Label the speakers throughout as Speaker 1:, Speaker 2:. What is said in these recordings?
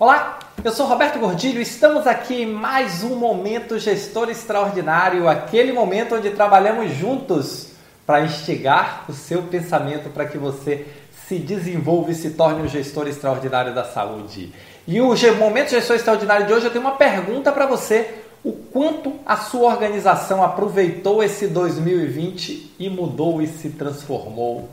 Speaker 1: Olá, eu sou Roberto Gordilho. Estamos aqui em mais um momento gestor extraordinário, aquele momento onde trabalhamos juntos para instigar o seu pensamento para que você se desenvolva e se torne um gestor extraordinário da saúde. E o momento gestor extraordinário de hoje eu tenho uma pergunta para você: o quanto a sua organização aproveitou esse 2020 e mudou e se transformou?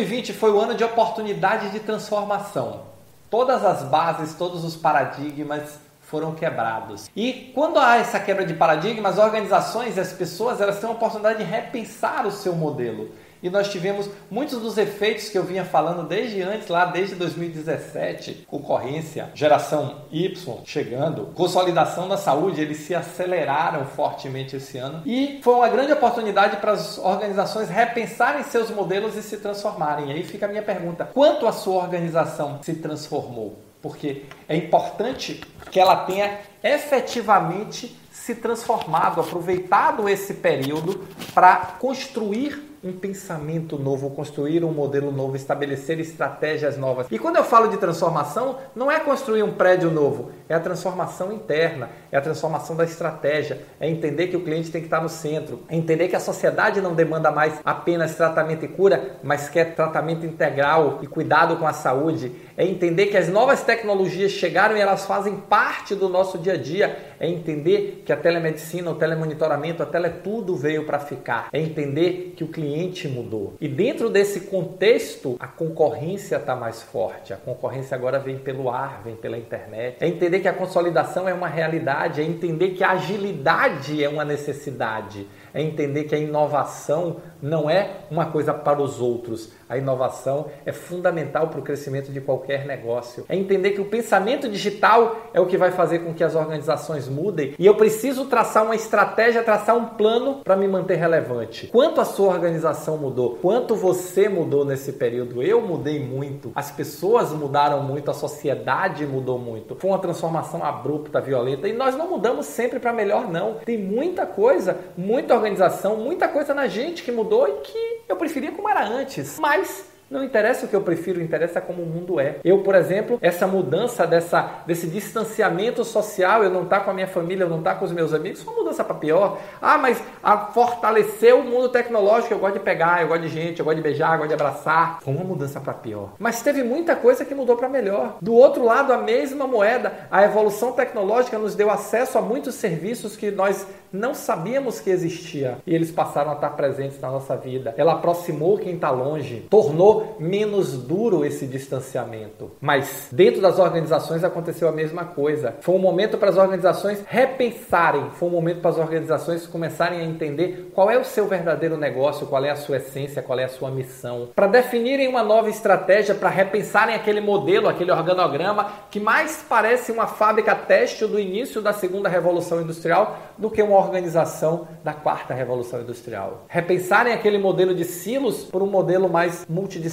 Speaker 1: 2020 foi o ano de oportunidade de transformação. Todas as bases, todos os paradigmas foram quebrados. E quando há essa quebra de paradigmas, as organizações e as pessoas elas têm a oportunidade de repensar o seu modelo e nós tivemos muitos dos efeitos que eu vinha falando desde antes, lá desde 2017, concorrência, geração Y chegando, consolidação da saúde, eles se aceleraram fortemente esse ano e foi uma grande oportunidade para as organizações repensarem seus modelos e se transformarem. Aí fica a minha pergunta: quanto a sua organização se transformou? Porque é importante que ela tenha efetivamente se transformado, aproveitado esse período para construir um pensamento novo, construir um modelo novo, estabelecer estratégias novas. E quando eu falo de transformação, não é construir um prédio novo, é a transformação interna, é a transformação da estratégia, é entender que o cliente tem que estar no centro, é entender que a sociedade não demanda mais apenas tratamento e cura, mas quer tratamento integral e cuidado com a saúde, é entender que as novas tecnologias chegaram e elas fazem parte do nosso dia a dia, é entender que a telemedicina, o telemonitoramento, a teletudo veio para ficar, é entender que o cliente mudou. E dentro desse contexto, a concorrência está mais forte. A concorrência agora vem pelo ar, vem pela internet. É entender que a consolidação é uma realidade, é entender que a agilidade é uma necessidade, é entender que a inovação não é uma coisa para os outros. A inovação é fundamental para o crescimento de qualquer negócio. É entender que o pensamento digital é o que vai fazer com que as organizações mudem e eu preciso traçar uma estratégia, traçar um plano para me manter relevante. Quanto a sua organização mudou? Quanto você mudou nesse período? Eu mudei muito. As pessoas mudaram muito, a sociedade mudou muito. Foi uma transformação abrupta, violenta e nós não mudamos sempre para melhor não. Tem muita coisa, muita organização, muita coisa na gente que mudou e que eu preferia como era antes. Mas não interessa o que eu prefiro, interessa como o mundo é. Eu, por exemplo, essa mudança dessa, desse distanciamento social, eu não estar tá com a minha família, eu não estar tá com os meus amigos, foi uma mudança para pior. Ah, mas a fortalecer o mundo tecnológico, eu gosto de pegar, eu gosto de gente, eu gosto de beijar, eu gosto de abraçar. Foi uma mudança para pior. Mas teve muita coisa que mudou para melhor. Do outro lado, a mesma moeda, a evolução tecnológica nos deu acesso a muitos serviços que nós não sabíamos que existia e eles passaram a estar presentes na nossa vida. Ela aproximou quem está longe, tornou menos duro esse distanciamento. Mas dentro das organizações aconteceu a mesma coisa. Foi um momento para as organizações repensarem, foi um momento para as organizações começarem a entender qual é o seu verdadeiro negócio, qual é a sua essência, qual é a sua missão, para definirem uma nova estratégia, para repensarem aquele modelo, aquele organograma que mais parece uma fábrica têxtil do início da segunda revolução industrial do que uma organização da quarta revolução industrial. Repensarem aquele modelo de silos por um modelo mais multidisciplinar,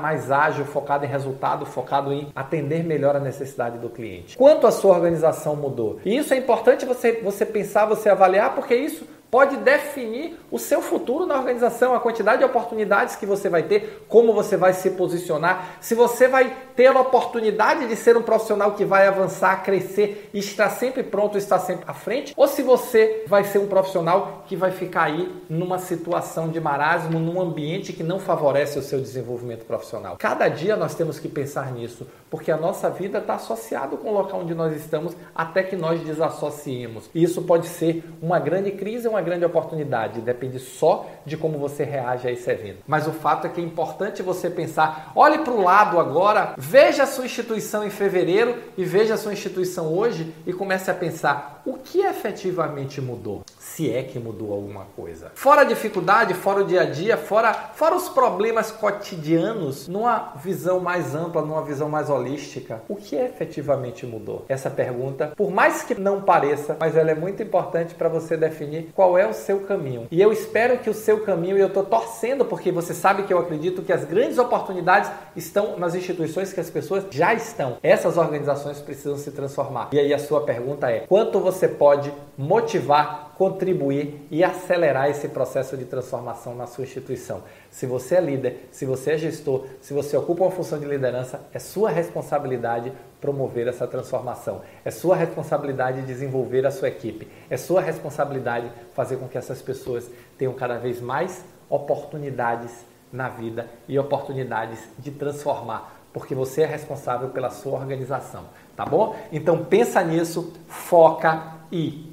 Speaker 1: mais ágil, focado em resultado, focado em atender melhor a necessidade do cliente. Quanto a sua organização mudou? E isso é importante você, você pensar, você avaliar, porque isso pode definir o seu futuro na organização, a quantidade de oportunidades que você vai ter, como você vai se posicionar, se você vai ter a oportunidade de ser um profissional que vai avançar, crescer e estar sempre pronto, estar sempre à frente, ou se você vai ser um profissional que vai ficar aí numa situação de marasmo, num ambiente que não favorece o seu desenvolvimento profissional. Cada dia nós temos que pensar nisso, porque a nossa vida está associada com o local onde nós estamos até que nós desassociemos. E isso pode ser uma grande crise, uma uma grande oportunidade, depende só de como você reage a esse evento. Mas o fato é que é importante você pensar, olhe para o lado agora, veja a sua instituição em fevereiro e veja a sua instituição hoje e comece a pensar o que efetivamente mudou se é que mudou alguma coisa. Fora a dificuldade, fora o dia a dia, fora, fora os problemas cotidianos, numa visão mais ampla, numa visão mais holística, o que efetivamente mudou? Essa pergunta, por mais que não pareça, mas ela é muito importante para você definir qual qual é o seu caminho. E eu espero que o seu caminho, e eu estou torcendo, porque você sabe que eu acredito que as grandes oportunidades estão nas instituições que as pessoas já estão. Essas organizações precisam se transformar. E aí a sua pergunta é: quanto você pode motivar, contribuir e acelerar esse processo de transformação na sua instituição? Se você é líder, se você é gestor, se você ocupa uma função de liderança, é sua responsabilidade promover essa transformação. É sua responsabilidade desenvolver a sua equipe. É sua responsabilidade fazer com que essas pessoas tenham cada vez mais oportunidades na vida e oportunidades de transformar, porque você é responsável pela sua organização, tá bom? Então pensa nisso, foca e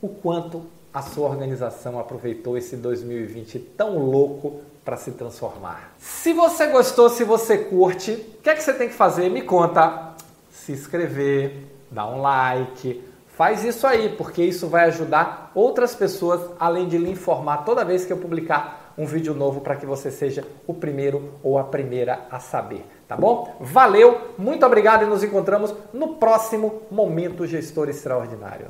Speaker 1: o quanto a sua organização aproveitou esse 2020 tão louco para se transformar. Se você gostou, se você curte, o que é que você tem que fazer? Me conta. Se inscrever, dar um like, faz isso aí, porque isso vai ajudar outras pessoas, além de lhe informar toda vez que eu publicar um vídeo novo para que você seja o primeiro ou a primeira a saber, tá bom? Valeu, muito obrigado e nos encontramos no próximo Momento Gestor Extraordinário.